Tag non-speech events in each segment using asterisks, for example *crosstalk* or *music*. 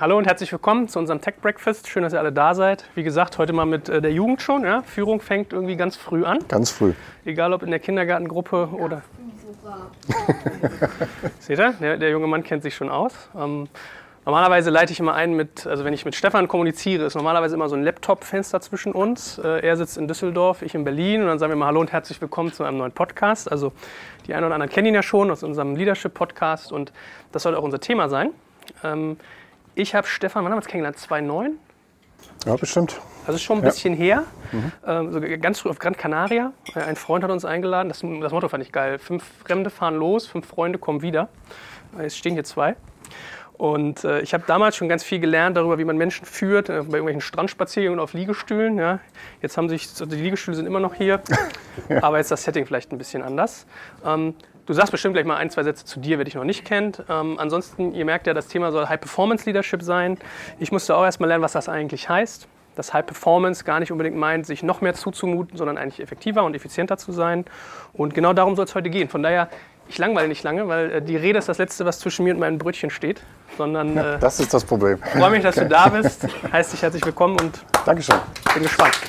Hallo und herzlich willkommen zu unserem Tech Breakfast. Schön, dass ihr alle da seid. Wie gesagt, heute mal mit äh, der Jugend schon. Ja? Führung fängt irgendwie ganz früh an. Ganz früh. Egal ob in der Kindergartengruppe oder. *laughs* Seht ihr? Der, der, junge Mann kennt sich schon aus. Ähm, normalerweise leite ich immer ein mit, also wenn ich mit Stefan kommuniziere, ist normalerweise immer so ein Laptop-Fenster zwischen uns. Äh, er sitzt in Düsseldorf, ich in Berlin und dann sagen wir mal Hallo und herzlich willkommen zu einem neuen Podcast. Also die einen oder anderen kennen ihn ja schon aus unserem Leadership-Podcast und das soll auch unser Thema sein. Ähm, ich habe Stefan, wann haben wir uns kennengelernt? 2009? Ja, bestimmt. Das ist schon ein bisschen her. Mhm. Ähm, so ganz früh auf Gran Canaria. Äh, ein Freund hat uns eingeladen. Das, das, Motto fand ich geil. Fünf Fremde fahren los, fünf Freunde kommen wieder. Es stehen hier zwei. Und äh, ich habe damals schon ganz viel gelernt darüber, wie man Menschen führt, äh, bei irgendwelchen Strandspaziergängen auf Liegestühlen. Ja. Jetzt haben sich, also die Liegestühle sind immer noch hier, *laughs* ja. aber jetzt das Setting vielleicht ein bisschen anders. Ähm, Du sagst bestimmt gleich mal ein, zwei Sätze zu dir, wer dich noch nicht kennt. Ähm, ansonsten, ihr merkt ja, das Thema soll High Performance Leadership sein. Ich musste auch erstmal lernen, was das eigentlich heißt. Dass High Performance gar nicht unbedingt meint, sich noch mehr zuzumuten, sondern eigentlich effektiver und effizienter zu sein. Und genau darum soll es heute gehen. Von daher, ich langweile nicht lange, weil äh, die Rede ist das Letzte, was zwischen mir und meinem Brötchen steht. Sondern, äh, das ist das Problem. Ich freue mich, dass du da bist. Heißt dich herzlich willkommen und Dankeschön. bin gespannt.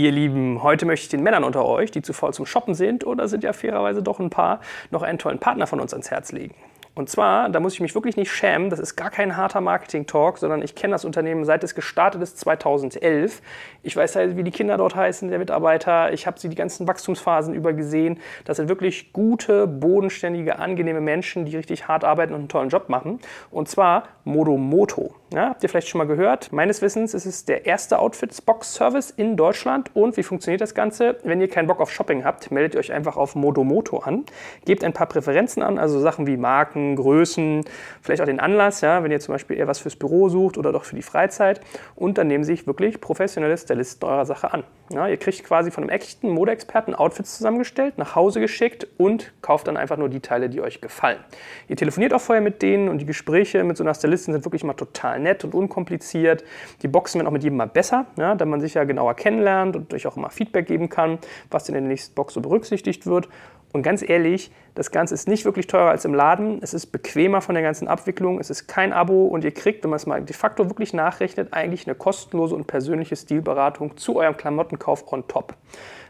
Ihr Lieben, heute möchte ich den Männern unter euch, die zu voll zum Shoppen sind oder sind ja fairerweise doch ein paar, noch einen tollen Partner von uns ans Herz legen. Und zwar, da muss ich mich wirklich nicht schämen, das ist gar kein harter Marketing-Talk, sondern ich kenne das Unternehmen seit es gestartet ist 2011. Ich weiß halt, wie die Kinder dort heißen, der Mitarbeiter. Ich habe sie die ganzen Wachstumsphasen über gesehen. Das sind wirklich gute, bodenständige, angenehme Menschen, die richtig hart arbeiten und einen tollen Job machen. Und zwar Modomoto. Ja, habt ihr vielleicht schon mal gehört? Meines Wissens ist es der erste Outfits-Box-Service in Deutschland. Und wie funktioniert das Ganze? Wenn ihr keinen Bock auf Shopping habt, meldet ihr euch einfach auf Modomoto an. Gebt ein paar Präferenzen an, also Sachen wie Marken, Größen, vielleicht auch den Anlass, ja, wenn ihr zum Beispiel eher was fürs Büro sucht oder doch für die Freizeit. Und dann nehmen sich wirklich professionelle Stylisten eurer Sache an. Ja, ihr kriegt quasi von einem echten Modeexperten Outfits zusammengestellt, nach Hause geschickt und kauft dann einfach nur die Teile, die euch gefallen. Ihr telefoniert auch vorher mit denen und die Gespräche mit so einer Stylistin sind wirklich mal total nett und unkompliziert. Die Boxen werden auch mit jedem mal besser, ja, da man sich ja genauer kennenlernt und euch auch immer Feedback geben kann, was in der nächsten Box so berücksichtigt wird. Und ganz ehrlich, das Ganze ist nicht wirklich teurer als im Laden. Es ist bequemer von der ganzen Abwicklung. Es ist kein Abo und ihr kriegt, wenn man es mal de facto wirklich nachrechnet, eigentlich eine kostenlose und persönliche Stilberatung zu eurem Klamottenkauf on top.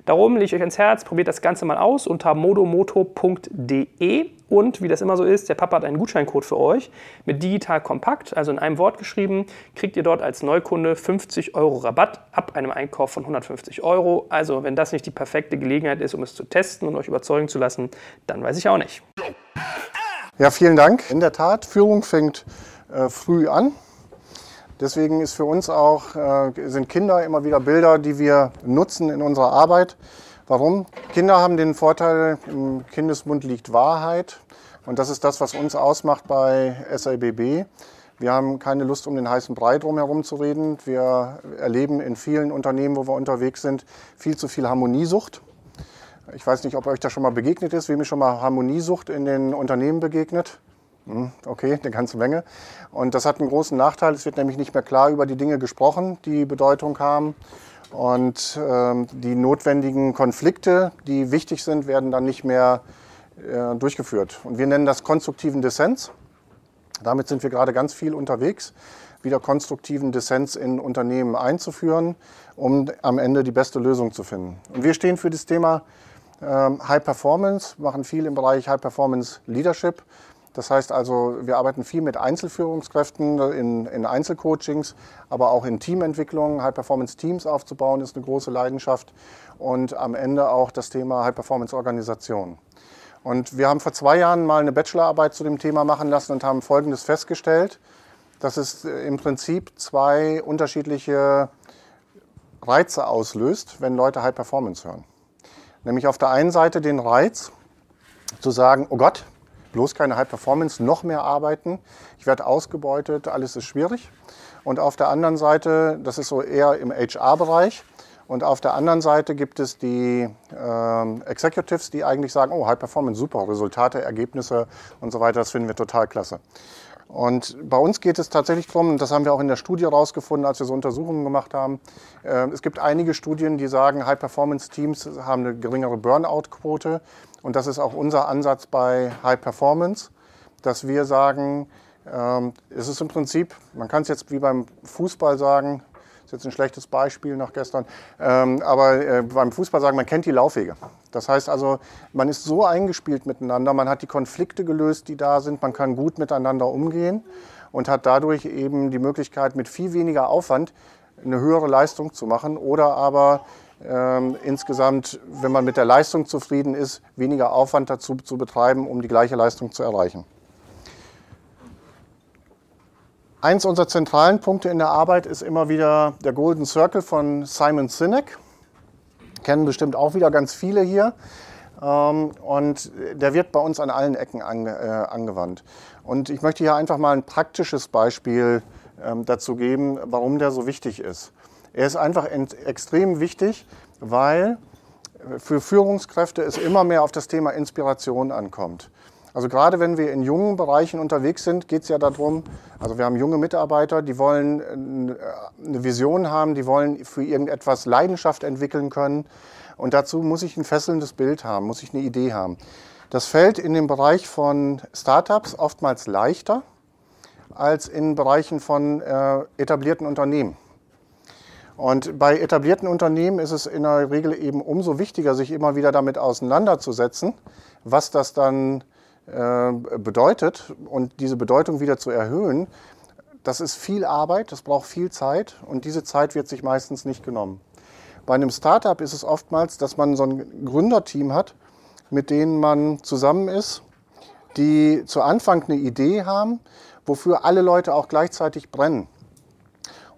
Darum lege ich euch ans Herz, probiert das Ganze mal aus unter modomoto.de und wie das immer so ist, der Papa hat einen Gutscheincode für euch mit digital kompakt, also in einem Wort geschrieben, kriegt ihr dort als Neukunde 50 Euro Rabatt ab einem Einkauf von 150 Euro. Also wenn das nicht die perfekte Gelegenheit ist, um es zu testen und euch überzeugen zu lassen, dann weiß ich auch nicht. Ja, vielen Dank. In der Tat, Führung fängt äh, früh an. Deswegen ist für uns auch, äh, sind Kinder immer wieder Bilder, die wir nutzen in unserer Arbeit. Warum? Kinder haben den Vorteil, im Kindesmund liegt Wahrheit. Und das ist das, was uns ausmacht bei SIBB. Wir haben keine Lust, um den heißen Brei drumherum zu reden. Wir erleben in vielen Unternehmen, wo wir unterwegs sind, viel zu viel Harmoniesucht. Ich weiß nicht, ob euch das schon mal begegnet ist, wem ist schon mal Harmoniesucht in den Unternehmen begegnet. Hm, okay, eine ganze Menge. Und das hat einen großen Nachteil. Es wird nämlich nicht mehr klar über die Dinge gesprochen, die Bedeutung haben. Und ähm, die notwendigen Konflikte, die wichtig sind, werden dann nicht mehr äh, durchgeführt. Und wir nennen das konstruktiven Dissens. Damit sind wir gerade ganz viel unterwegs, wieder konstruktiven Dissens in Unternehmen einzuführen, um am Ende die beste Lösung zu finden. Und wir stehen für das Thema ähm, High Performance, machen viel im Bereich High Performance Leadership. Das heißt also, wir arbeiten viel mit Einzelführungskräften in, in Einzelcoachings, aber auch in Teamentwicklung. High-Performance-Teams aufzubauen ist eine große Leidenschaft und am Ende auch das Thema High-Performance-Organisation. Und wir haben vor zwei Jahren mal eine Bachelorarbeit zu dem Thema machen lassen und haben Folgendes festgestellt, dass es im Prinzip zwei unterschiedliche Reize auslöst, wenn Leute High Performance hören. Nämlich auf der einen Seite den Reiz zu sagen, oh Gott, bloß keine High Performance, noch mehr arbeiten. Ich werde ausgebeutet, alles ist schwierig. Und auf der anderen Seite, das ist so eher im HR-Bereich, und auf der anderen Seite gibt es die äh, Executives, die eigentlich sagen, oh, High Performance, super, Resultate, Ergebnisse und so weiter, das finden wir total klasse. Und bei uns geht es tatsächlich darum, und das haben wir auch in der Studie herausgefunden, als wir so Untersuchungen gemacht haben, äh, es gibt einige Studien, die sagen, High-Performance-Teams haben eine geringere Burnout-Quote Und das ist auch unser Ansatz bei High Performance, dass wir sagen, ähm, es ist im Prinzip, man kann es jetzt wie beim Fußball sagen, ist jetzt ein schlechtes Beispiel nach gestern, ähm, aber äh, beim Fußball sagen, man kennt die Laufwege. Das heißt also, man ist so eingespielt miteinander, man hat die Konflikte gelöst, die da sind, man kann gut miteinander umgehen und hat dadurch eben die Möglichkeit, mit viel weniger Aufwand eine höhere Leistung zu machen oder aber ähm, insgesamt, wenn man mit der Leistung zufrieden ist, weniger Aufwand dazu zu betreiben, um die gleiche Leistung zu erreichen. Eins unserer zentralen Punkte in der Arbeit ist immer wieder der Golden Circle von Simon Sinek. Kennen bestimmt auch wieder ganz viele hier. Ähm, und der wird bei uns an allen Ecken äh, angewandt. Und ich möchte hier einfach mal ein praktisches Beispiel ähm, dazu geben, warum der so wichtig ist. Er ist einfach extrem wichtig, weil für Führungskräfte es immer mehr auf das Thema Inspiration ankommt. Also gerade wenn wir in jungen Bereichen unterwegs sind, geht es ja darum, also wir haben junge Mitarbeiter, die wollen äh, eine Vision haben, die wollen für irgendetwas Leidenschaft entwickeln können. Und dazu muss ich ein fesselndes Bild haben, muss ich eine Idee haben. Das fällt in dem Bereich von Startups oftmals leichter als in Bereichen von äh, etablierten Unternehmen. Und bei etablierten Unternehmen ist es in der Regel eben umso wichtiger, sich immer wieder damit auseinanderzusetzen, was das dann äh, bedeutet und diese Bedeutung wieder zu erhöhen, das ist viel Arbeit, das braucht viel Zeit und diese Zeit wird sich meistens nicht genommen. Bei einem Startup ist es oftmals, dass man so ein Gründerteam hat, mit denen man zusammen ist, die zu Anfang eine Idee haben, wofür alle Leute auch gleichzeitig brennen.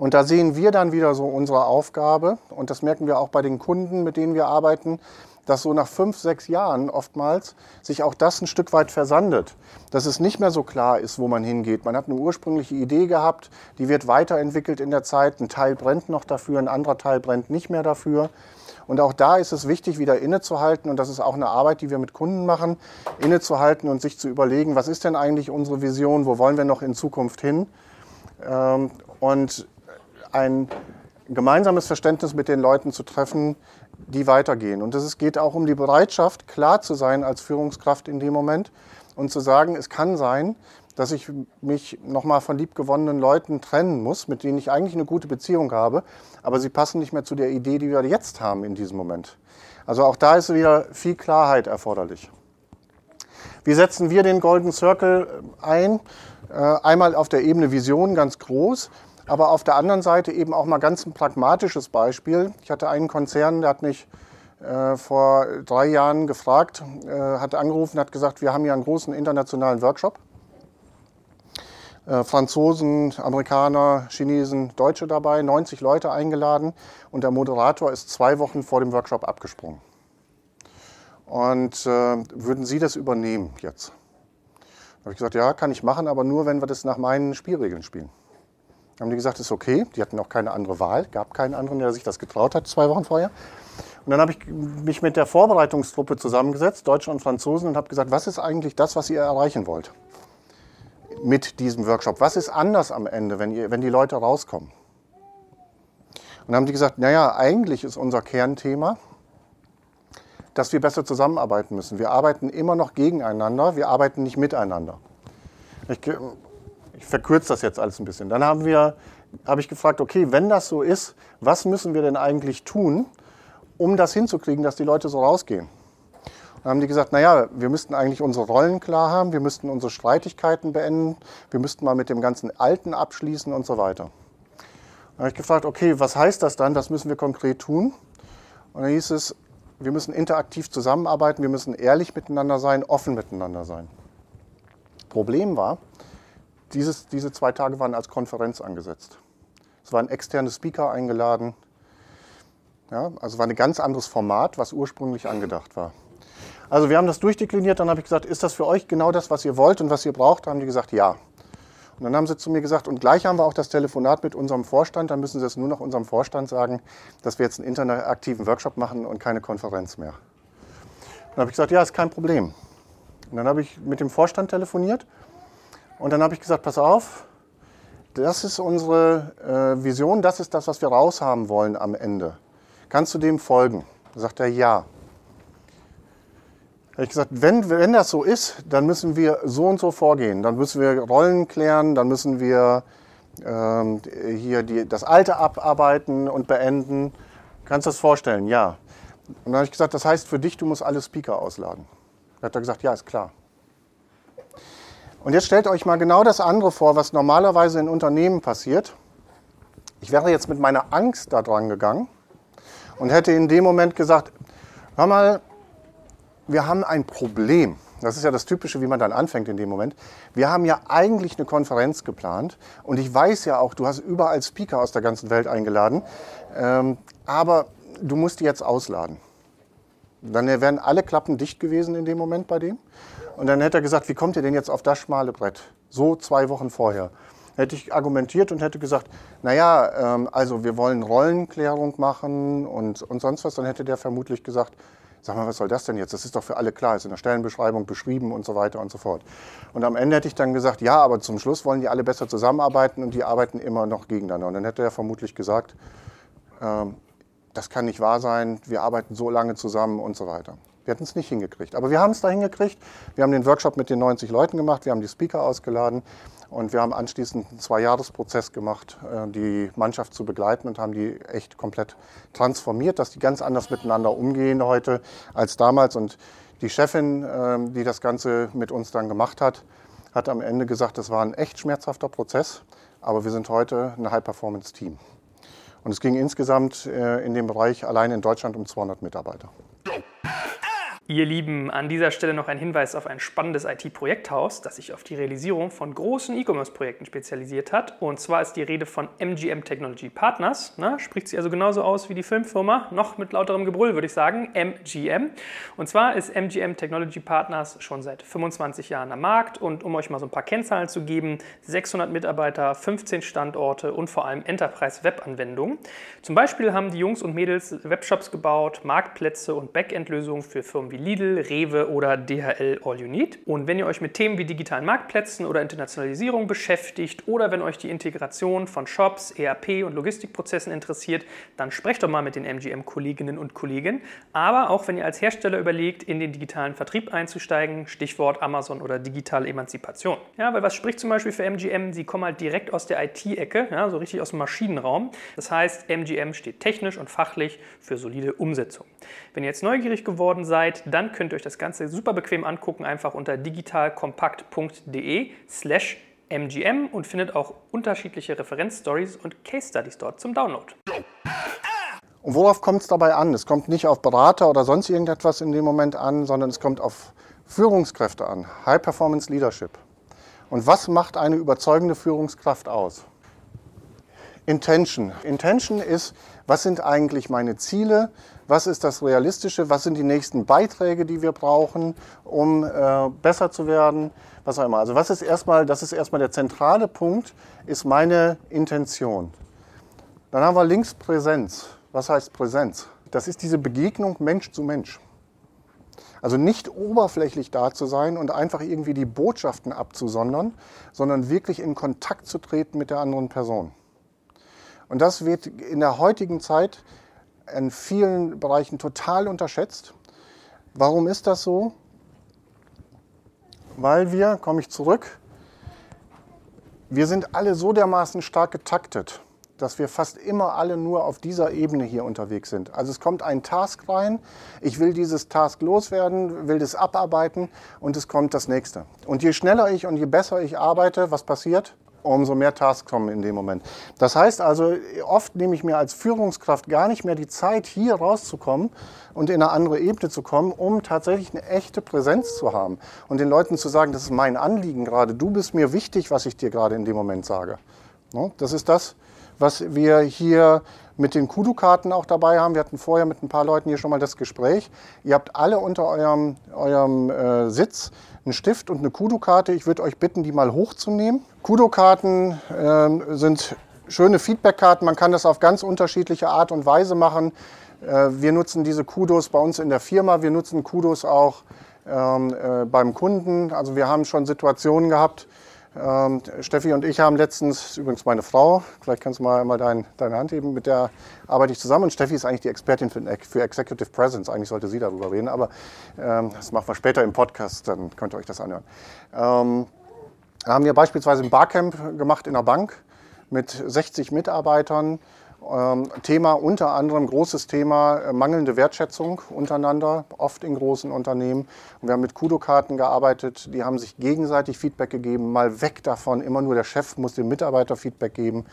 Und da sehen wir dann wieder so unsere Aufgabe, und das merken wir auch bei den Kunden, mit denen wir arbeiten, dass so nach fünf, sechs Jahren oftmals sich auch das ein Stück weit versandet. Dass es nicht mehr so klar ist, wo man hingeht. Man hat eine ursprüngliche Idee gehabt, die wird weiterentwickelt in der Zeit. Ein Teil brennt noch dafür, ein anderer Teil brennt nicht mehr dafür. Und auch da ist es wichtig, wieder innezuhalten. Und das ist auch eine Arbeit, die wir mit Kunden machen, innezuhalten und sich zu überlegen, was ist denn eigentlich unsere Vision, wo wollen wir noch in Zukunft hin? Ähm, und ein gemeinsames Verständnis mit den Leuten zu treffen, die weitergehen. Und es geht auch um die Bereitschaft, klar zu sein als Führungskraft in dem Moment und zu sagen, es kann sein, dass ich mich nochmal von liebgewonnenen Leuten trennen muss, mit denen ich eigentlich eine gute Beziehung habe, aber sie passen nicht mehr zu der Idee, die wir jetzt haben in diesem Moment. Also auch da ist wieder viel Klarheit erforderlich. Wie setzen wir den Golden Circle ein? Äh, einmal auf der Ebene Vision ganz groß. Aber auf der anderen Seite eben auch mal ganz ein pragmatisches Beispiel. Ich hatte einen Konzern, der hat mich äh, vor drei Jahren gefragt, äh, hat angerufen, hat gesagt, wir haben hier einen großen internationalen Workshop. Äh, Franzosen, Amerikaner, Chinesen, Deutsche dabei, 90 Leute eingeladen und der Moderator ist zwei Wochen vor dem Workshop abgesprungen. Und äh, würden Sie das übernehmen jetzt? Da habe ich gesagt, ja, kann ich machen, aber nur, wenn wir das nach meinen Spielregeln spielen haben die gesagt, ist okay. Die hatten auch keine andere Wahl, gab keinen anderen, der sich das getraut hat, zwei Wochen vorher. Und dann habe ich mich mit der Vorbereitungstruppe zusammengesetzt, Deutsche und Franzosen, und habe gesagt, was ist eigentlich das, was ihr erreichen wollt mit diesem Workshop? Was ist anders am Ende, wenn, ihr, wenn die Leute rauskommen? Und dann haben die gesagt, naja, eigentlich ist unser Kernthema, dass wir besser zusammenarbeiten müssen. Wir arbeiten immer noch gegeneinander, wir arbeiten nicht miteinander. Ich, ich verkürze das jetzt alles ein bisschen. Dann haben wir, habe ich gefragt, okay, wenn das so ist, was müssen wir denn eigentlich tun, um das hinzukriegen, dass die Leute so rausgehen? Dann haben die gesagt, naja, wir müssten eigentlich unsere Rollen klar haben, wir müssten unsere Streitigkeiten beenden, wir müssten mal mit dem ganzen Alten abschließen und so weiter. Dann habe ich gefragt, okay, was heißt das dann, was müssen wir konkret tun? Und dann hieß es, wir müssen interaktiv zusammenarbeiten, wir müssen ehrlich miteinander sein, offen miteinander sein. Problem war, dieses, diese zwei Tage waren als Konferenz angesetzt. Es waren externe Speaker eingeladen. Ja, also war ein ganz anderes Format, was ursprünglich angedacht war. Also wir haben das durchdekliniert, dann habe ich gesagt, ist das für euch genau das, was ihr wollt und was ihr braucht? Da haben die gesagt, ja. Und dann haben sie zu mir gesagt, und gleich haben wir auch das Telefonat mit unserem Vorstand, dann müssen sie es nur noch unserem Vorstand sagen, dass wir jetzt einen interaktiven Workshop machen und keine Konferenz mehr. Dann habe ich gesagt, ja, ist kein Problem. Und dann habe ich mit dem Vorstand telefoniert und dann habe ich gesagt, pass auf, das ist unsere äh, Vision, das ist das, was wir raushaben wollen am Ende. Kannst du dem folgen? Da sagt er ja. habe ich gesagt, wenn, wenn das so ist, dann müssen wir so und so vorgehen. Dann müssen wir Rollen klären, dann müssen wir ähm, hier die, das Alte abarbeiten und beenden. Kannst du das vorstellen? Ja. Und dann habe ich gesagt, das heißt für dich, du musst alle Speaker ausladen. Da hat er gesagt, ja, ist klar. Und jetzt stellt euch mal genau das andere vor, was normalerweise in Unternehmen passiert. Ich wäre jetzt mit meiner Angst da dran gegangen und hätte in dem Moment gesagt, hör mal, wir haben ein Problem. Das ist ja das Typische, wie man dann anfängt in dem Moment. Wir haben ja eigentlich eine Konferenz geplant und ich weiß ja auch, du hast überall Speaker aus der ganzen Welt eingeladen, ähm, aber du musst die jetzt ausladen. Dann wären alle Klappen dicht gewesen in dem Moment bei dem. Und dann hätte er gesagt, wie kommt ihr denn jetzt auf das schmale Brett? So zwei Wochen vorher. Hätte ich argumentiert und hätte gesagt, naja, ähm, also wir wollen Rollenklärung machen und, und sonst was. Dann hätte der vermutlich gesagt, sag mal, was soll das denn jetzt? Das ist doch für alle klar, ist in der Stellenbeschreibung beschrieben und so weiter und so fort. Und am Ende hätte ich dann gesagt, ja, aber zum Schluss wollen die alle besser zusammenarbeiten und die arbeiten immer noch gegeneinander. Und dann hätte er vermutlich gesagt, ähm, das kann nicht wahr sein, wir arbeiten so lange zusammen und so weiter. Wir hätten es nicht hingekriegt. Aber wir haben es da hingekriegt. Wir haben den Workshop mit den 90 Leuten gemacht, wir haben die Speaker ausgeladen und wir haben anschließend einen Zwei-Jahres-Prozess gemacht, äh, die Mannschaft zu begleiten und haben die echt komplett transformiert, dass die ganz anders miteinander umgehen heute als damals. Und die Chefin, ähm, die das Ganze mit uns dann gemacht hat, hat am Ende gesagt, das war ein echt schmerzhafter Prozess, aber wir sind heute ein High-Performance-Team. Und es ging insgesamt äh, in dem Bereich allein in Deutschland um 200 Mitarbeiter. Ihr Lieben, an dieser Stelle noch ein Hinweis auf ein spannendes IT-Projekthaus, das sich auf die Realisierung von großen E-Commerce-Projekten spezialisiert hat. Und zwar ist die Rede von MGM Technology Partners. Na, spricht sie also genauso aus wie die Filmfirma, noch mit lauterem Gebrüll würde ich sagen, MGM. Und zwar ist MGM Technology Partners schon seit 25 Jahren am Markt. Und um euch mal so ein paar Kennzahlen zu geben, 600 Mitarbeiter, 15 Standorte und vor allem Enterprise-Web-Anwendungen. Zum Beispiel haben die Jungs und Mädels Webshops gebaut, Marktplätze und Backend-Lösungen für Firmen wie Lidl, Rewe oder DHL All You Need. Und wenn ihr euch mit Themen wie digitalen Marktplätzen oder Internationalisierung beschäftigt oder wenn euch die Integration von Shops, ERP und Logistikprozessen interessiert, dann sprecht doch mal mit den MGM-Kolleginnen und Kollegen. Aber auch wenn ihr als Hersteller überlegt, in den digitalen Vertrieb einzusteigen, Stichwort Amazon oder digitale Emanzipation. Ja, weil was spricht zum Beispiel für MGM? Sie kommen halt direkt aus der IT-Ecke, ja, so richtig aus dem Maschinenraum. Das heißt, MGM steht technisch und fachlich für solide Umsetzung. Wenn ihr jetzt neugierig geworden seid, dann könnt ihr euch das Ganze super bequem angucken, einfach unter digitalkompakt.de slash mgm und findet auch unterschiedliche Referenzstories und Case Studies dort zum Download. Und worauf kommt es dabei an? Es kommt nicht auf Berater oder sonst irgendetwas in dem Moment an, sondern es kommt auf Führungskräfte an, High Performance Leadership. Und was macht eine überzeugende Führungskraft aus? Intention. Intention ist, was sind eigentlich meine Ziele? Was ist das Realistische? Was sind die nächsten Beiträge, die wir brauchen, um äh, besser zu werden? Was auch immer. Also was ist erstmal, das ist erstmal der zentrale Punkt, ist meine Intention. Dann haben wir links Präsenz. Was heißt Präsenz? Das ist diese Begegnung Mensch zu Mensch. Also nicht oberflächlich da zu sein und einfach irgendwie die Botschaften abzusondern, sondern wirklich in Kontakt zu treten mit der anderen Person. Und das wird in der heutigen Zeit in vielen Bereichen total unterschätzt. Warum ist das so? Weil wir, komme ich zurück, wir sind alle so dermaßen stark getaktet, dass wir fast immer alle nur auf dieser Ebene hier unterwegs sind. Also es kommt ein Task rein, ich will dieses Task loswerden, will das abarbeiten und es kommt das nächste. Und je schneller ich und je besser ich arbeite, was passiert? Umso mehr Tasks kommen in dem Moment. Das heißt also, oft nehme ich mir als Führungskraft gar nicht mehr die Zeit, hier rauszukommen und in eine andere Ebene zu kommen, um tatsächlich eine echte Präsenz zu haben und den Leuten zu sagen, das ist mein Anliegen gerade, du bist mir wichtig, was ich dir gerade in dem Moment sage. Das ist das, was wir hier mit den Kudu-Karten auch dabei haben. Wir hatten vorher mit ein paar Leuten hier schon mal das Gespräch. Ihr habt alle unter eurem, eurem äh, Sitz einen Stift und eine Kudu-Karte. Ich würde euch bitten, die mal hochzunehmen. Kudu-Karten äh, sind schöne Feedback-Karten. Man kann das auf ganz unterschiedliche Art und Weise machen. Äh, wir nutzen diese Kudos bei uns in der Firma. Wir nutzen Kudos auch ähm, äh, beim Kunden. Also wir haben schon Situationen gehabt, Ähm, Steffi und ich haben letztens, übrigens meine Frau, vielleicht kannst du mal, mal dein, deine Hand heben, mit der arbeite ich zusammen. Und Steffi ist eigentlich die Expertin für, für Executive Presence. Eigentlich sollte sie darüber reden, aber ähm, das machen wir später im Podcast, dann könnt ihr euch das anhören. Ähm, haben wir beispielsweise ein Barcamp gemacht in der Bank mit 60 Mitarbeitern Thema unter anderem, großes Thema, äh, mangelnde Wertschätzung untereinander, oft in großen Unternehmen. Und wir haben mit Kudo-Karten gearbeitet, die haben sich gegenseitig Feedback gegeben, mal weg davon, immer nur der Chef muss dem Mitarbeiter Feedback geben.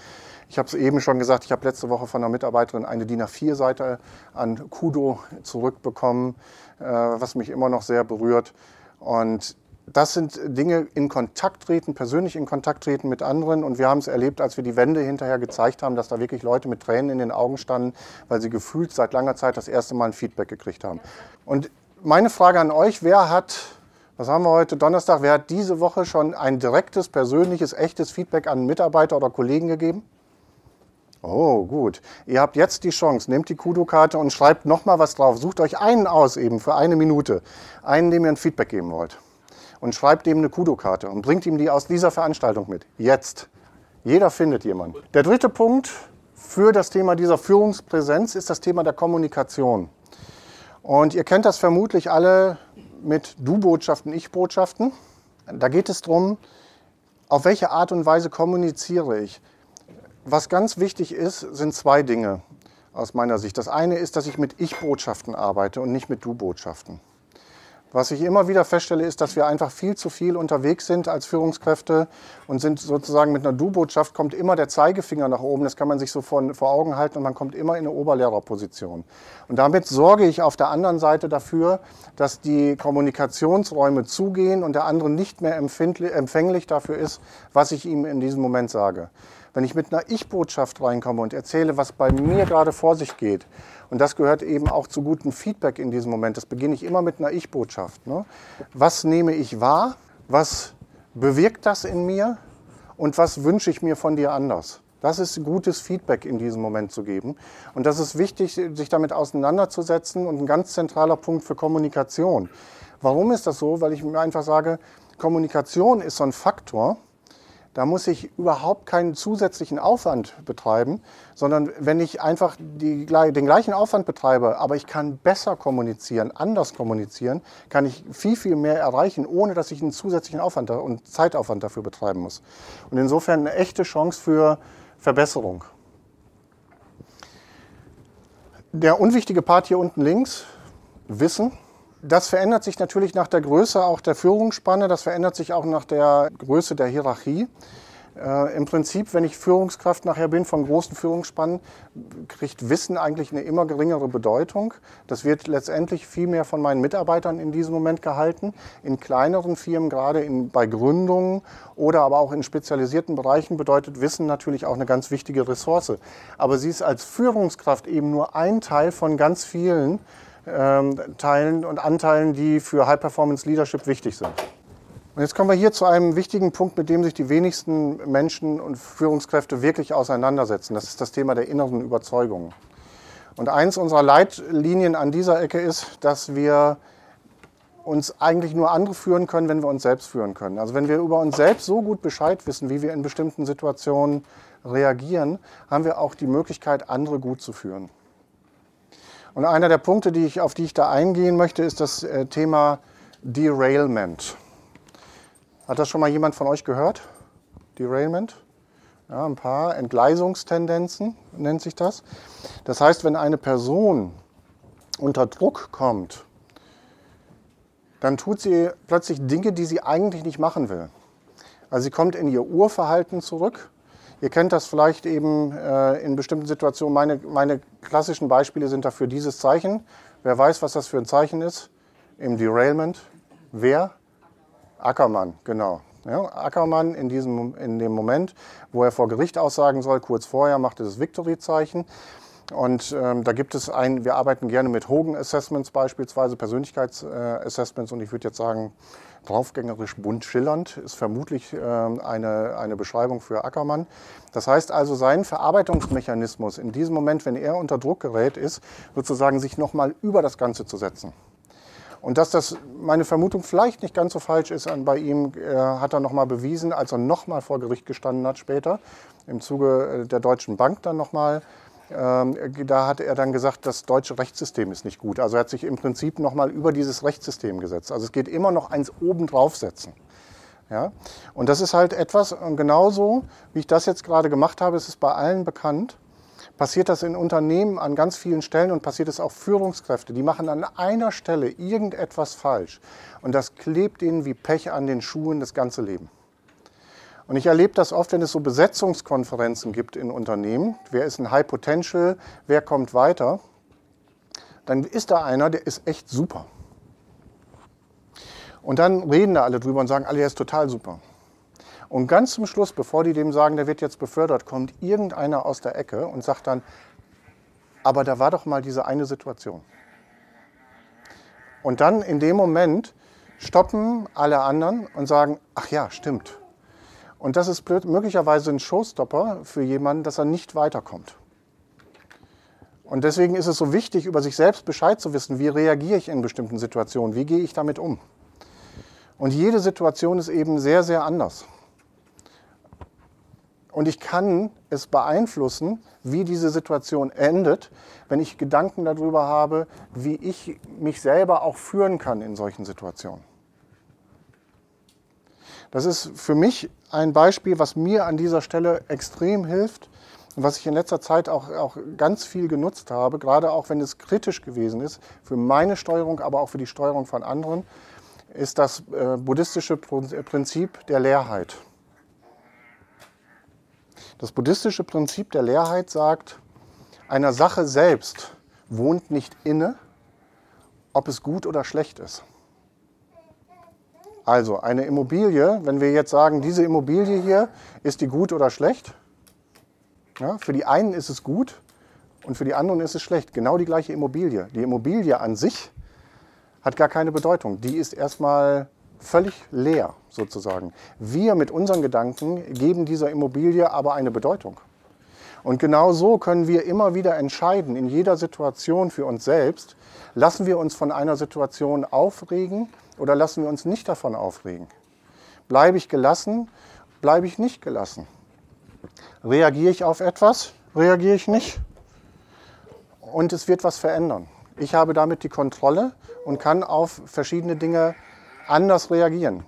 Ich habe es eben schon gesagt, ich habe letzte Woche von einer Mitarbeiterin eine DIN A4-Seite an Kudo zurückbekommen, äh, was mich immer noch sehr berührt. Und das sind Dinge in Kontakt treten, persönlich in Kontakt treten mit anderen. Und wir haben es erlebt, als wir die Wände hinterher gezeigt haben, dass da wirklich Leute mit Tränen in den Augen standen, weil sie gefühlt seit langer Zeit das erste Mal ein Feedback gekriegt haben. Und meine Frage an euch, wer hat, was haben wir heute Donnerstag, wer hat diese Woche schon ein direktes, persönliches, echtes Feedback an Mitarbeiter oder Kollegen gegeben? Oh, gut. Ihr habt jetzt die Chance. Nehmt die Kudo-Karte und schreibt nochmal was drauf. Sucht euch einen aus eben für eine Minute. Einen, dem ihr ein Feedback geben wollt und schreibt ihm eine Kudo-Karte und bringt ihm die aus dieser Veranstaltung mit. Jetzt. Jeder findet jemanden. Der dritte Punkt für das Thema dieser Führungspräsenz ist das Thema der Kommunikation. Und ihr kennt das vermutlich alle mit Du-Botschaften, Ich-Botschaften. Da geht es darum, auf welche Art und Weise kommuniziere ich. Was ganz wichtig ist, sind zwei Dinge aus meiner Sicht. Das eine ist, dass ich mit Ich-Botschaften arbeite und nicht mit Du-Botschaften. Was ich immer wieder feststelle, ist, dass wir einfach viel zu viel unterwegs sind als Führungskräfte und sind sozusagen mit einer Du-Botschaft kommt immer der Zeigefinger nach oben. Das kann man sich so vor, vor Augen halten und man kommt immer in eine Oberlehrerposition. Und damit sorge ich auf der anderen Seite dafür, dass die Kommunikationsräume zugehen und der andere nicht mehr empfänglich dafür ist, was ich ihm in diesem Moment sage. Wenn ich mit einer Ich-Botschaft reinkomme und erzähle, was bei mir gerade vor sich geht, und das gehört eben auch zu gutem Feedback in diesem Moment, das beginne ich immer mit einer Ich-Botschaft. Ne? Was nehme ich wahr? Was bewirkt das in mir? Und was wünsche ich mir von dir anders? Das ist gutes Feedback in diesem Moment zu geben. Und das ist wichtig, sich damit auseinanderzusetzen und ein ganz zentraler Punkt für Kommunikation. Warum ist das so? Weil ich mir einfach sage, Kommunikation ist so ein Faktor, da muss ich überhaupt keinen zusätzlichen Aufwand betreiben, sondern wenn ich einfach die, den gleichen Aufwand betreibe, aber ich kann besser kommunizieren, anders kommunizieren, kann ich viel, viel mehr erreichen, ohne dass ich einen zusätzlichen Aufwand und Zeitaufwand dafür betreiben muss. Und insofern eine echte Chance für Verbesserung. Der unwichtige Part hier unten links, Wissen. Das verändert sich natürlich nach der Größe auch der Führungsspanne, das verändert sich auch nach der Größe der Hierarchie. Äh, Im Prinzip, wenn ich Führungskraft nachher bin von großen Führungsspannen, kriegt Wissen eigentlich eine immer geringere Bedeutung. Das wird letztendlich viel mehr von meinen Mitarbeitern in diesem Moment gehalten. In kleineren Firmen, gerade in, bei Gründungen oder aber auch in spezialisierten Bereichen, bedeutet Wissen natürlich auch eine ganz wichtige Ressource. Aber sie ist als Führungskraft eben nur ein Teil von ganz vielen ähm, Teilen und Anteilen, die für High-Performance Leadership wichtig sind. Und jetzt kommen wir hier zu einem wichtigen Punkt, mit dem sich die wenigsten Menschen und Führungskräfte wirklich auseinandersetzen. Das ist das Thema der inneren Überzeugung. Und eins unserer Leitlinien an dieser Ecke ist, dass wir uns eigentlich nur andere führen können, wenn wir uns selbst führen können. Also wenn wir über uns selbst so gut Bescheid wissen, wie wir in bestimmten Situationen reagieren, haben wir auch die Möglichkeit, andere gut zu führen. Und einer der Punkte, die ich, auf die ich da eingehen möchte, ist das äh, Thema Derailment. Hat das schon mal jemand von euch gehört? Derailment? Ja, ein paar Entgleisungstendenzen nennt sich das. Das heißt, wenn eine Person unter Druck kommt, dann tut sie plötzlich Dinge, die sie eigentlich nicht machen will. Also sie kommt in ihr Urverhalten zurück Ihr kennt das vielleicht eben äh, in bestimmten Situationen. Meine, meine klassischen Beispiele sind dafür dieses Zeichen. Wer weiß, was das für ein Zeichen ist? Im Derailment. Wer? Ackermann, genau. Ja, Ackermann in, diesem, in dem Moment, wo er vor Gericht aussagen soll, kurz vorher macht er das Victory-Zeichen. Und ähm, da gibt es ein, wir arbeiten gerne mit Hogan Assessments beispielsweise, Persönlichkeitsassessments. Äh, und ich würde jetzt sagen, draufgängerisch bunt schillernd ist vermutlich äh, eine, eine Beschreibung für Ackermann. Das heißt also, sein Verarbeitungsmechanismus in diesem Moment, wenn er unter Druck gerät, ist sozusagen sich nochmal über das Ganze zu setzen. Und dass das meine Vermutung vielleicht nicht ganz so falsch ist bei ihm, äh, hat er nochmal bewiesen, als er nochmal vor Gericht gestanden hat später, im Zuge äh, der Deutschen Bank dann nochmal. Da hat er dann gesagt, das deutsche Rechtssystem ist nicht gut. Also er hat sich im Prinzip nochmal über dieses Rechtssystem gesetzt. Also es geht immer noch eins oben draufsetzen. Ja? Und das ist halt etwas, und genauso wie ich das jetzt gerade gemacht habe, ist es bei allen bekannt, passiert das in Unternehmen an ganz vielen Stellen und passiert es auch Führungskräfte. Die machen an einer Stelle irgendetwas falsch und das klebt ihnen wie Pech an den Schuhen das ganze Leben. Und ich erlebe das oft, wenn es so Besetzungskonferenzen gibt in Unternehmen. Wer ist ein High Potential? Wer kommt weiter? Dann ist da einer, der ist echt super. Und dann reden da alle drüber und sagen, alle, er ist total super. Und ganz zum Schluss, bevor die dem sagen, der wird jetzt befördert, kommt irgendeiner aus der Ecke und sagt dann, aber da war doch mal diese eine Situation. Und dann in dem Moment stoppen alle anderen und sagen, ach ja, stimmt. Und das ist möglicherweise ein Showstopper für jemanden, dass er nicht weiterkommt. Und deswegen ist es so wichtig, über sich selbst Bescheid zu wissen, wie reagiere ich in bestimmten Situationen, wie gehe ich damit um. Und jede Situation ist eben sehr, sehr anders. Und ich kann es beeinflussen, wie diese Situation endet, wenn ich Gedanken darüber habe, wie ich mich selber auch führen kann in solchen Situationen. Das ist für mich ein Beispiel, was mir an dieser Stelle extrem hilft und was ich in letzter Zeit auch, auch ganz viel genutzt habe, gerade auch wenn es kritisch gewesen ist, für meine Steuerung, aber auch für die Steuerung von anderen, ist das äh, buddhistische Prinzip der Leerheit. Das buddhistische Prinzip der Leerheit sagt, einer Sache selbst wohnt nicht inne, ob es gut oder schlecht ist. Also eine Immobilie, wenn wir jetzt sagen, diese Immobilie hier, ist die gut oder schlecht? Ja, für die einen ist es gut und für die anderen ist es schlecht. Genau die gleiche Immobilie. Die Immobilie an sich hat gar keine Bedeutung. Die ist erstmal völlig leer sozusagen. Wir mit unseren Gedanken geben dieser Immobilie aber eine Bedeutung. Und genau so können wir immer wieder entscheiden, in jeder Situation für uns selbst, lassen wir uns von einer Situation aufregen oder lassen wir uns nicht davon aufregen. Bleibe ich gelassen, bleibe ich nicht gelassen. Reagiere ich auf etwas, reagiere ich nicht. Und es wird was verändern. Ich habe damit die Kontrolle und kann auf verschiedene Dinge anders reagieren.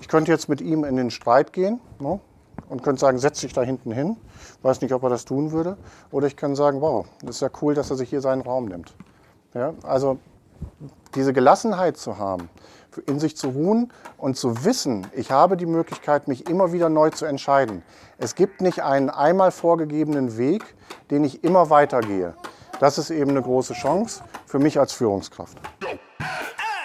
Ich könnte jetzt mit ihm in den Streit gehen ne, und könnte sagen, setz dich da hinten hin. Weiß nicht, ob er das tun würde. Oder ich kann sagen, wow, das ist ja cool, dass er sich hier seinen Raum nimmt. Ja, also diese Gelassenheit zu haben, in sich zu ruhen und zu wissen, ich habe die Möglichkeit, mich immer wieder neu zu entscheiden. Es gibt nicht einen einmal vorgegebenen Weg, den ich immer weitergehe. Das ist eben eine große Chance für mich als Führungskraft.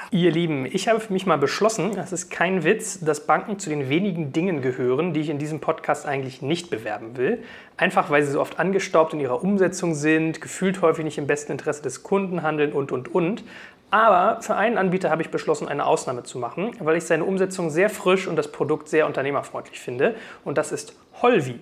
Ihr Lieben, ich habe für mich mal beschlossen, das ist kein Witz, dass Banken zu den wenigen Dingen gehören, die ich in diesem Podcast eigentlich nicht bewerben will. Einfach weil sie so oft angestaubt in ihrer Umsetzung sind, gefühlt häufig nicht im besten Interesse des Kunden handeln und, und, und. Aber für einen Anbieter habe ich beschlossen, eine Ausnahme zu machen, weil ich seine Umsetzung sehr frisch und das Produkt sehr unternehmerfreundlich finde. Und das ist Holvi.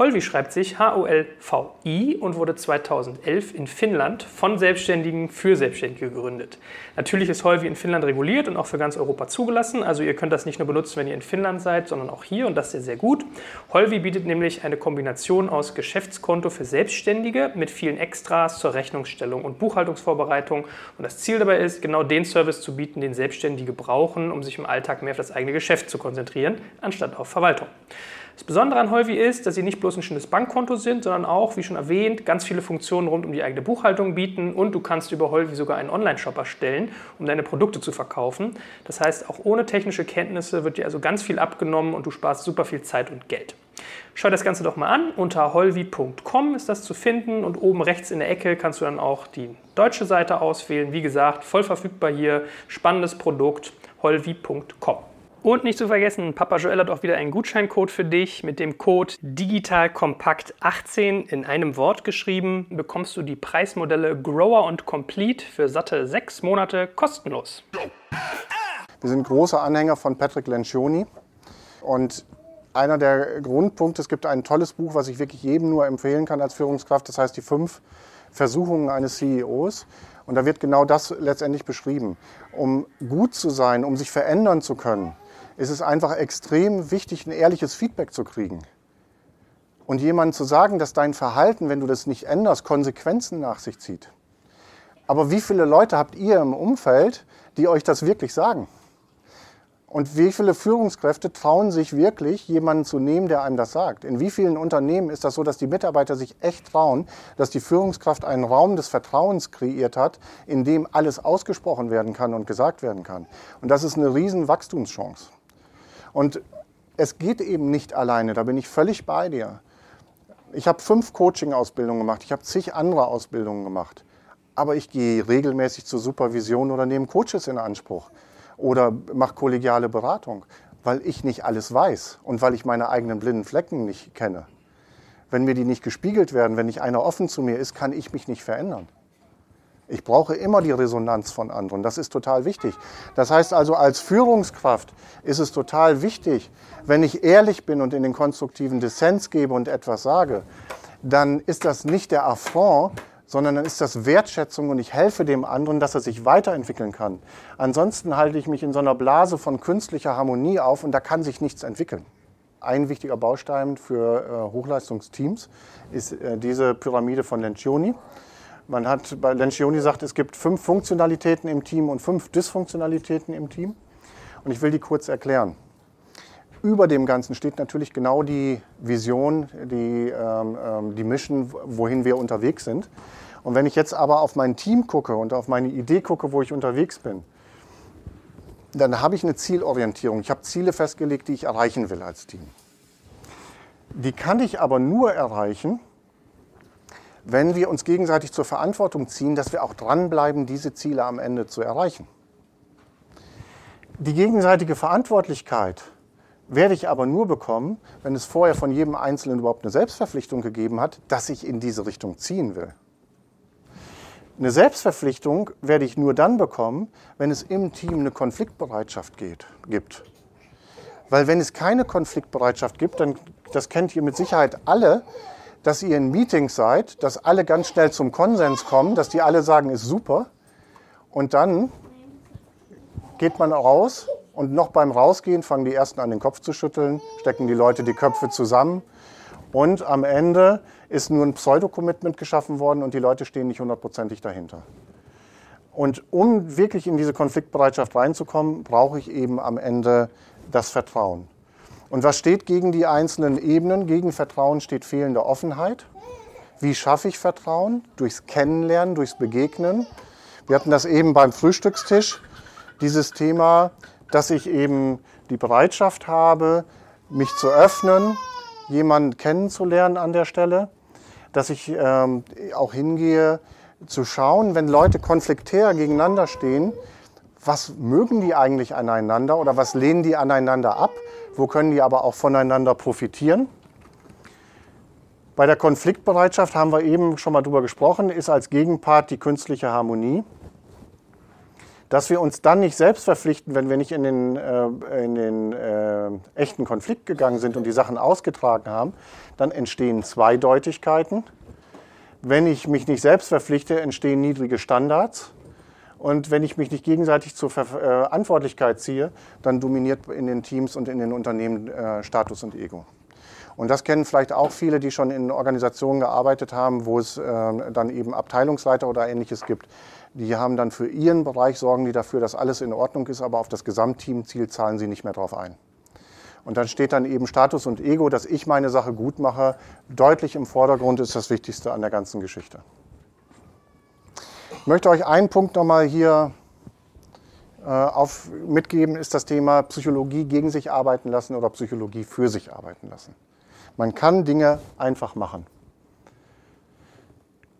Holvi schreibt sich H-O-L-V-I und wurde 2011 in Finnland von Selbstständigen für Selbstständige gegründet. Natürlich ist Holvi in Finnland reguliert und auch für ganz Europa zugelassen. Also ihr könnt das nicht nur benutzen, wenn ihr in Finnland seid, sondern auch hier und das ist sehr, sehr gut. Holvi bietet nämlich eine Kombination aus Geschäftskonto für Selbstständige mit vielen Extras zur Rechnungsstellung und Buchhaltungsvorbereitung. Und das Ziel dabei ist, genau den Service zu bieten, den Selbstständige brauchen, um sich im Alltag mehr auf das eigene Geschäft zu konzentrieren, anstatt auf Verwaltung. Das Besondere an Holvi ist, dass sie nicht bloß ein schönes Bankkonto sind, sondern auch, wie schon erwähnt, ganz viele Funktionen rund um die eigene Buchhaltung bieten und du kannst über Holvi sogar einen Online-Shop erstellen, um deine Produkte zu verkaufen. Das heißt, auch ohne technische Kenntnisse wird dir also ganz viel abgenommen und du sparst super viel Zeit und Geld. Schau das Ganze doch mal an. Unter holvi.com ist das zu finden und oben rechts in der Ecke kannst du dann auch die deutsche Seite auswählen. Wie gesagt, voll verfügbar hier. Spannendes Produkt. holvi.com. Und nicht zu vergessen, Papa Joel hat auch wieder einen Gutscheincode für dich. Mit dem Code DigitalCompact18 in einem Wort geschrieben bekommst du die Preismodelle Grower und Complete für satte sechs Monate kostenlos. Wir sind große Anhänger von Patrick Lencioni und einer der Grundpunkte, es gibt ein tolles Buch, was ich wirklich jedem nur empfehlen kann als Führungskraft, das heißt die fünf Versuchungen eines CEOs. Und da wird genau das letztendlich beschrieben. Um gut zu sein, um sich verändern zu können, ist es einfach extrem wichtig, ein ehrliches Feedback zu kriegen. Und jemandem zu sagen, dass dein Verhalten, wenn du das nicht änderst, Konsequenzen nach sich zieht. Aber wie viele Leute habt ihr im Umfeld, die euch das wirklich sagen? Und wie viele Führungskräfte trauen sich wirklich, jemanden zu nehmen, der einem das sagt? In wie vielen Unternehmen ist das so, dass die Mitarbeiter sich echt trauen, dass die Führungskraft einen Raum des Vertrauens kreiert hat, in dem alles ausgesprochen werden kann und gesagt werden kann? Und das ist eine riesen Wachstumschance. Und es geht eben nicht alleine, da bin ich völlig bei dir. Ich habe fünf Coaching-Ausbildungen gemacht, ich habe zig andere Ausbildungen gemacht, aber ich gehe regelmäßig zur Supervision oder nehme Coaches in Anspruch oder mache kollegiale Beratung, weil ich nicht alles weiß und weil ich meine eigenen blinden Flecken nicht kenne. Wenn mir die nicht gespiegelt werden, wenn nicht einer offen zu mir ist, kann ich mich nicht verändern. Ich brauche immer die Resonanz von anderen. Das ist total wichtig. Das heißt also, als Führungskraft ist es total wichtig, wenn ich ehrlich bin und in den konstruktiven Dissens gebe und etwas sage, dann ist das nicht der Affront, sondern dann ist das Wertschätzung und ich helfe dem anderen, dass er sich weiterentwickeln kann. Ansonsten halte ich mich in so einer Blase von künstlicher Harmonie auf und da kann sich nichts entwickeln. Ein wichtiger Baustein für äh, Hochleistungsteams ist äh, diese Pyramide von Lencioni. Man hat bei Lencioni gesagt, es gibt fünf Funktionalitäten im Team und fünf Dysfunktionalitäten im Team. Und ich will die kurz erklären. Über dem Ganzen steht natürlich genau die Vision, die, ähm, ähm, die Mission, wohin wir unterwegs sind. Und wenn ich jetzt aber auf mein Team gucke und auf meine Idee gucke, wo ich unterwegs bin, dann habe ich eine Zielorientierung. Ich habe Ziele festgelegt, die ich erreichen will als Team. Die kann ich aber nur erreichen, wenn wir uns gegenseitig zur Verantwortung ziehen, dass wir auch dranbleiben, diese Ziele am Ende zu erreichen. Die gegenseitige Verantwortlichkeit werde ich aber nur bekommen, wenn es vorher von jedem Einzelnen überhaupt eine Selbstverpflichtung gegeben hat, dass ich in diese Richtung ziehen will. Eine Selbstverpflichtung werde ich nur dann bekommen, wenn es im Team eine Konfliktbereitschaft geht, gibt. Weil wenn es keine Konfliktbereitschaft gibt, dann, das kennt ihr mit Sicherheit alle, dass ihr in Meetings seid, dass alle ganz schnell zum Konsens kommen, dass die alle sagen, ist super. Und dann geht man raus und noch beim Rausgehen fangen die Ersten an, den Kopf zu schütteln, stecken die Leute die Köpfe zusammen. Und am Ende ist nur ein Pseudo-Commitment geschaffen worden und die Leute stehen nicht hundertprozentig dahinter. Und um wirklich in diese Konfliktbereitschaft reinzukommen, brauche ich eben am Ende das Vertrauen. Und was steht gegen die einzelnen Ebenen? Gegen Vertrauen steht fehlende Offenheit. Wie schaffe ich Vertrauen? Durchs Kennenlernen, durchs Begegnen. Wir hatten das eben beim Frühstückstisch, dieses Thema, dass ich eben die Bereitschaft habe, mich zu öffnen, jemanden kennenzulernen an der Stelle, dass ich ähm, auch hingehe zu schauen, wenn Leute konfliktär gegeneinander stehen, was mögen die eigentlich aneinander oder was lehnen die aneinander ab, wo können die aber auch voneinander profitieren. Bei der Konfliktbereitschaft haben wir eben schon mal drüber gesprochen, ist als Gegenpart die künstliche Harmonie dass wir uns dann nicht selbst verpflichten, wenn wir nicht in den, äh, in den äh, echten Konflikt gegangen sind und die Sachen ausgetragen haben, dann entstehen Zweideutigkeiten. Wenn ich mich nicht selbst verpflichte, entstehen niedrige Standards. Und wenn ich mich nicht gegenseitig zur äh, Verantwortlichkeit ziehe, dann dominiert in den Teams und in den Unternehmen äh, Status und Ego. Und das kennen vielleicht auch viele, die schon in Organisationen gearbeitet haben, wo es äh, dann eben Abteilungsleiter oder ähnliches gibt die haben dann für ihren Bereich, sorgen die dafür, dass alles in Ordnung ist, aber auf das Gesamtteamziel zahlen sie nicht mehr drauf ein. Und dann steht dann eben Status und Ego, dass ich meine Sache gut mache, deutlich im Vordergrund ist das Wichtigste an der ganzen Geschichte. Ich möchte euch einen Punkt nochmal hier äh, auf, mitgeben, ist das Thema Psychologie gegen sich arbeiten lassen oder Psychologie für sich arbeiten lassen. Man kann Dinge einfach machen.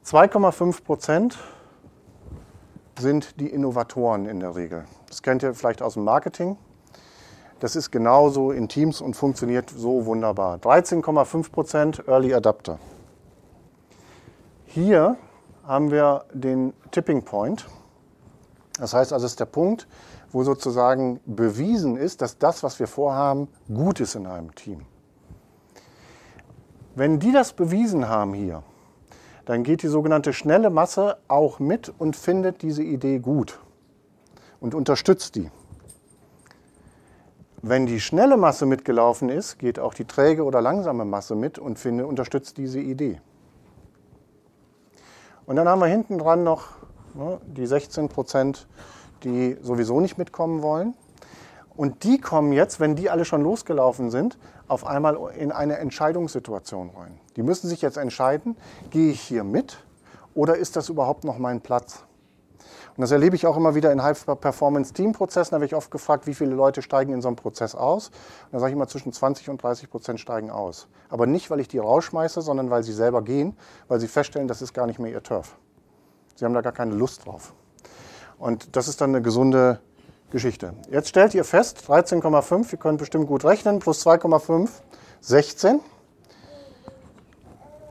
2,5 Prozent sind die Innovatoren in der Regel. Das kennt ihr vielleicht aus dem Marketing. Das ist genauso in Teams und funktioniert so wunderbar. 13,5% Early Adapter. Hier haben wir den Tipping Point. Das heißt also, es ist der Punkt, wo sozusagen bewiesen ist, dass das, was wir vorhaben, gut ist in einem Team. Wenn die das bewiesen haben hier, dann geht die sogenannte schnelle Masse auch mit und findet diese Idee gut und unterstützt die. Wenn die schnelle Masse mitgelaufen ist, geht auch die träge oder langsame Masse mit und finde, unterstützt diese Idee. Und dann haben wir hinten dran noch ne, die 16 Prozent, die sowieso nicht mitkommen wollen. Und die kommen jetzt, wenn die alle schon losgelaufen sind, auf einmal in eine Entscheidungssituation rein. Die müssen sich jetzt entscheiden, gehe ich hier mit oder ist das überhaupt noch mein Platz? Und das erlebe ich auch immer wieder in High-Performance-Team-Prozessen. Da werde ich oft gefragt, wie viele Leute steigen in so einem Prozess aus. Und da sage ich immer, zwischen 20 und 30 Prozent steigen aus. Aber nicht, weil ich die rausschmeiße, sondern weil sie selber gehen, weil sie feststellen, das ist gar nicht mehr ihr Turf. Sie haben da gar keine Lust drauf. Und das ist dann eine gesunde Geschichte. Jetzt stellt ihr fest, 13,5, ihr könnt bestimmt gut rechnen, plus 2,5, 16.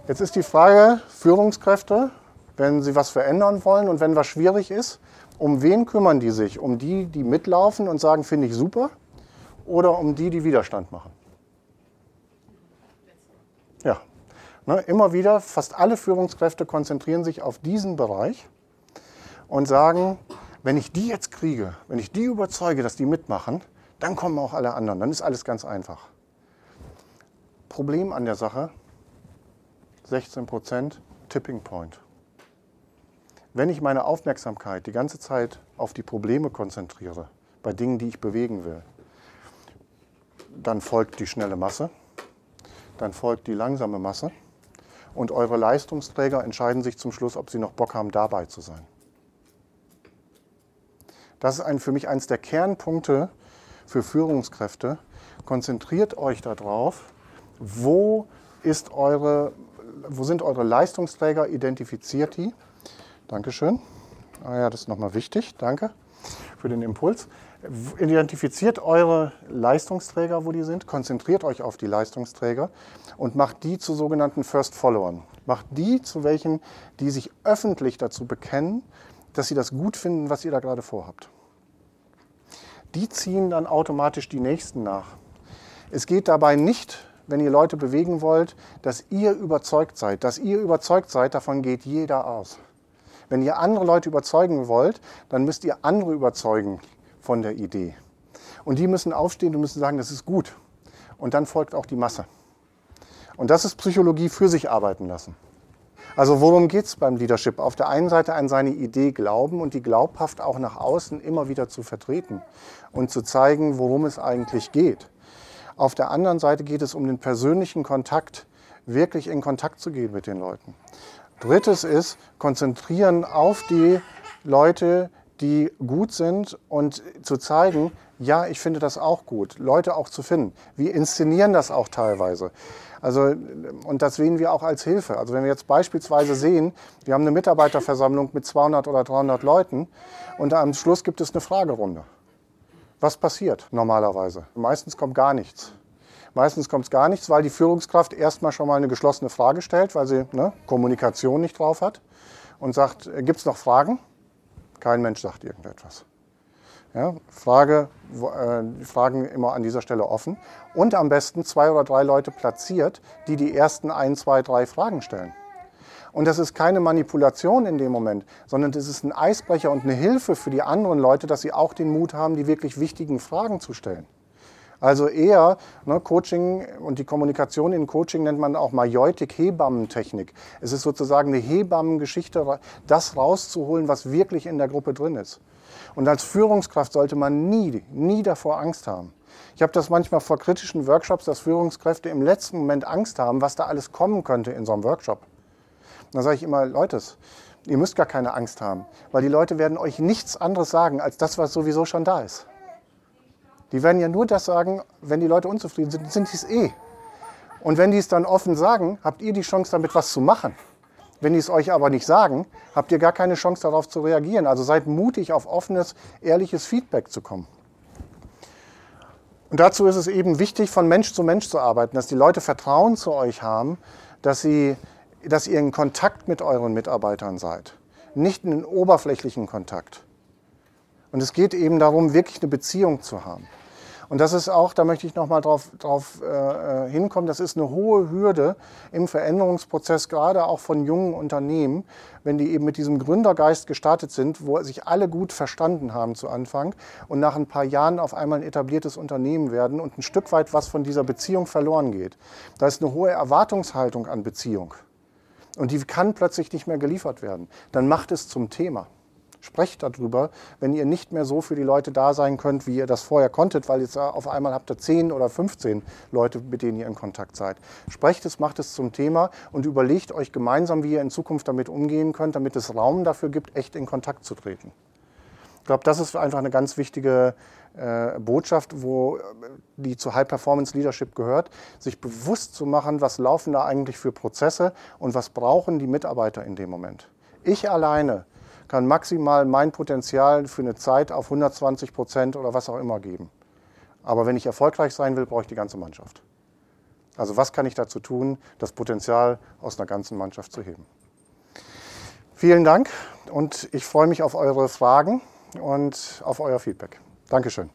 Jetzt ist die Frage, Führungskräfte, wenn sie was verändern wollen und wenn was schwierig ist, um wen kümmern die sich? Um die, die mitlaufen und sagen, finde ich super? Oder um die, die Widerstand machen? Ja, ne, immer wieder, fast alle Führungskräfte konzentrieren sich auf diesen Bereich und sagen, wenn ich die jetzt kriege, wenn ich die überzeuge, dass die mitmachen, dann kommen auch alle anderen. Dann ist alles ganz einfach. Problem an der Sache, 16 Prozent Tipping Point. Wenn ich meine Aufmerksamkeit die ganze Zeit auf die Probleme konzentriere, bei Dingen, die ich bewegen will, dann folgt die schnelle Masse, dann folgt die langsame Masse und eure Leistungsträger entscheiden sich zum Schluss, ob sie noch Bock haben, dabei zu sein. Das ist ein, für mich eines der Kernpunkte für Führungskräfte. Konzentriert euch darauf, wo, ist eure, wo sind eure Leistungsträger, identifiziert die Dankeschön. Ah ja, das ist nochmal wichtig. Danke für den Impuls. Identifiziert eure Leistungsträger, wo die sind, konzentriert euch auf die Leistungsträger und macht die zu sogenannten First Followern. Macht die zu welchen, die sich öffentlich dazu bekennen, dass sie das gut finden, was ihr da gerade vorhabt. Die ziehen dann automatisch die Nächsten nach. Es geht dabei nicht, wenn ihr Leute bewegen wollt, dass ihr überzeugt seid. Dass ihr überzeugt seid, davon geht jeder aus. Wenn ihr andere Leute überzeugen wollt, dann müsst ihr andere überzeugen von der Idee. Und die müssen aufstehen und müssen sagen, das ist gut. Und dann folgt auch die Masse. Und das ist Psychologie für sich arbeiten lassen. Also worum geht es beim Leadership? Auf der einen Seite an seine Idee glauben und die glaubhaft auch nach außen immer wieder zu vertreten und zu zeigen, worum es eigentlich geht. Auf der anderen Seite geht es um den persönlichen Kontakt, wirklich in Kontakt zu gehen mit den Leuten. Drittes ist, konzentrieren auf die Leute, die gut sind und zu zeigen, ja, ich finde das auch gut, Leute auch zu finden. Wir inszenieren das auch teilweise. Also, und das sehen wir auch als Hilfe. Also wenn wir jetzt beispielsweise sehen, wir haben eine Mitarbeiterversammlung mit 200 oder 300 Leuten und am Schluss gibt es eine Fragerunde. Was passiert normalerweise? Meistens kommt gar nichts. Meistens kommt es gar nichts, weil die Führungskraft erstmal schon mal eine geschlossene Frage stellt, weil sie ne, Kommunikation nicht drauf hat und sagt, äh, gibt es noch Fragen? Kein Mensch sagt irgendetwas. Ja, Frage, äh, Fragen immer an dieser Stelle offen und am besten zwei oder drei Leute platziert, die die ersten ein, zwei, drei Fragen stellen. Und das ist keine Manipulation in dem Moment, sondern das ist ein Eisbrecher und eine Hilfe für die anderen Leute, dass sie auch den Mut haben, die wirklich wichtigen Fragen zu stellen. Also eher ne, Coaching und die Kommunikation in Coaching nennt man auch Majeutik, Hebammentechnik. Es ist sozusagen eine Hebammengeschichte, das rauszuholen, was wirklich in der Gruppe drin ist. Und als Führungskraft sollte man nie, nie davor Angst haben. Ich habe das manchmal vor kritischen Workshops, dass Führungskräfte im letzten Moment Angst haben, was da alles kommen könnte in so einem Workshop. Da sage ich immer, Leute, ihr müsst gar keine Angst haben, weil die Leute werden euch nichts anderes sagen als das, was sowieso schon da ist. Die werden ja nur das sagen, wenn die Leute unzufrieden sind, sind die es eh. Und wenn die es dann offen sagen, habt ihr die Chance, damit was zu machen. Wenn die es euch aber nicht sagen, habt ihr gar keine Chance darauf zu reagieren. Also seid mutig, auf offenes, ehrliches Feedback zu kommen. Und dazu ist es eben wichtig, von Mensch zu Mensch zu arbeiten, dass die Leute Vertrauen zu euch haben, dass, sie, dass ihr in Kontakt mit euren Mitarbeitern seid. Nicht einen oberflächlichen Kontakt. Und es geht eben darum, wirklich eine Beziehung zu haben. Und das ist auch, da möchte ich nochmal drauf, drauf äh, äh, hinkommen, das ist eine hohe Hürde im Veränderungsprozess, gerade auch von jungen Unternehmen, wenn die eben mit diesem Gründergeist gestartet sind, wo sich alle gut verstanden haben zu Anfang und nach ein paar Jahren auf einmal ein etabliertes Unternehmen werden und ein Stück weit was von dieser Beziehung verloren geht. Da ist eine hohe Erwartungshaltung an Beziehung und die kann plötzlich nicht mehr geliefert werden. Dann macht es zum Thema. Sprecht darüber, wenn ihr nicht mehr so für die Leute da sein könnt, wie ihr das vorher konntet, weil jetzt auf einmal habt ihr 10 oder 15 Leute, mit denen ihr in Kontakt seid. Sprecht es, macht es zum Thema und überlegt euch gemeinsam, wie ihr in Zukunft damit umgehen könnt, damit es Raum dafür gibt, echt in Kontakt zu treten. Ich glaube, das ist einfach eine ganz wichtige äh, Botschaft, wo, äh, die zu High Performance Leadership gehört, sich bewusst zu machen, was laufen da eigentlich für Prozesse und was brauchen die Mitarbeiter in dem Moment. Ich alleine kann maximal mein Potenzial für eine Zeit auf 120 Prozent oder was auch immer geben. Aber wenn ich erfolgreich sein will, brauche ich die ganze Mannschaft. Also was kann ich dazu tun, das Potenzial aus einer ganzen Mannschaft zu heben? Vielen Dank und ich freue mich auf eure Fragen und auf euer Feedback. Dankeschön.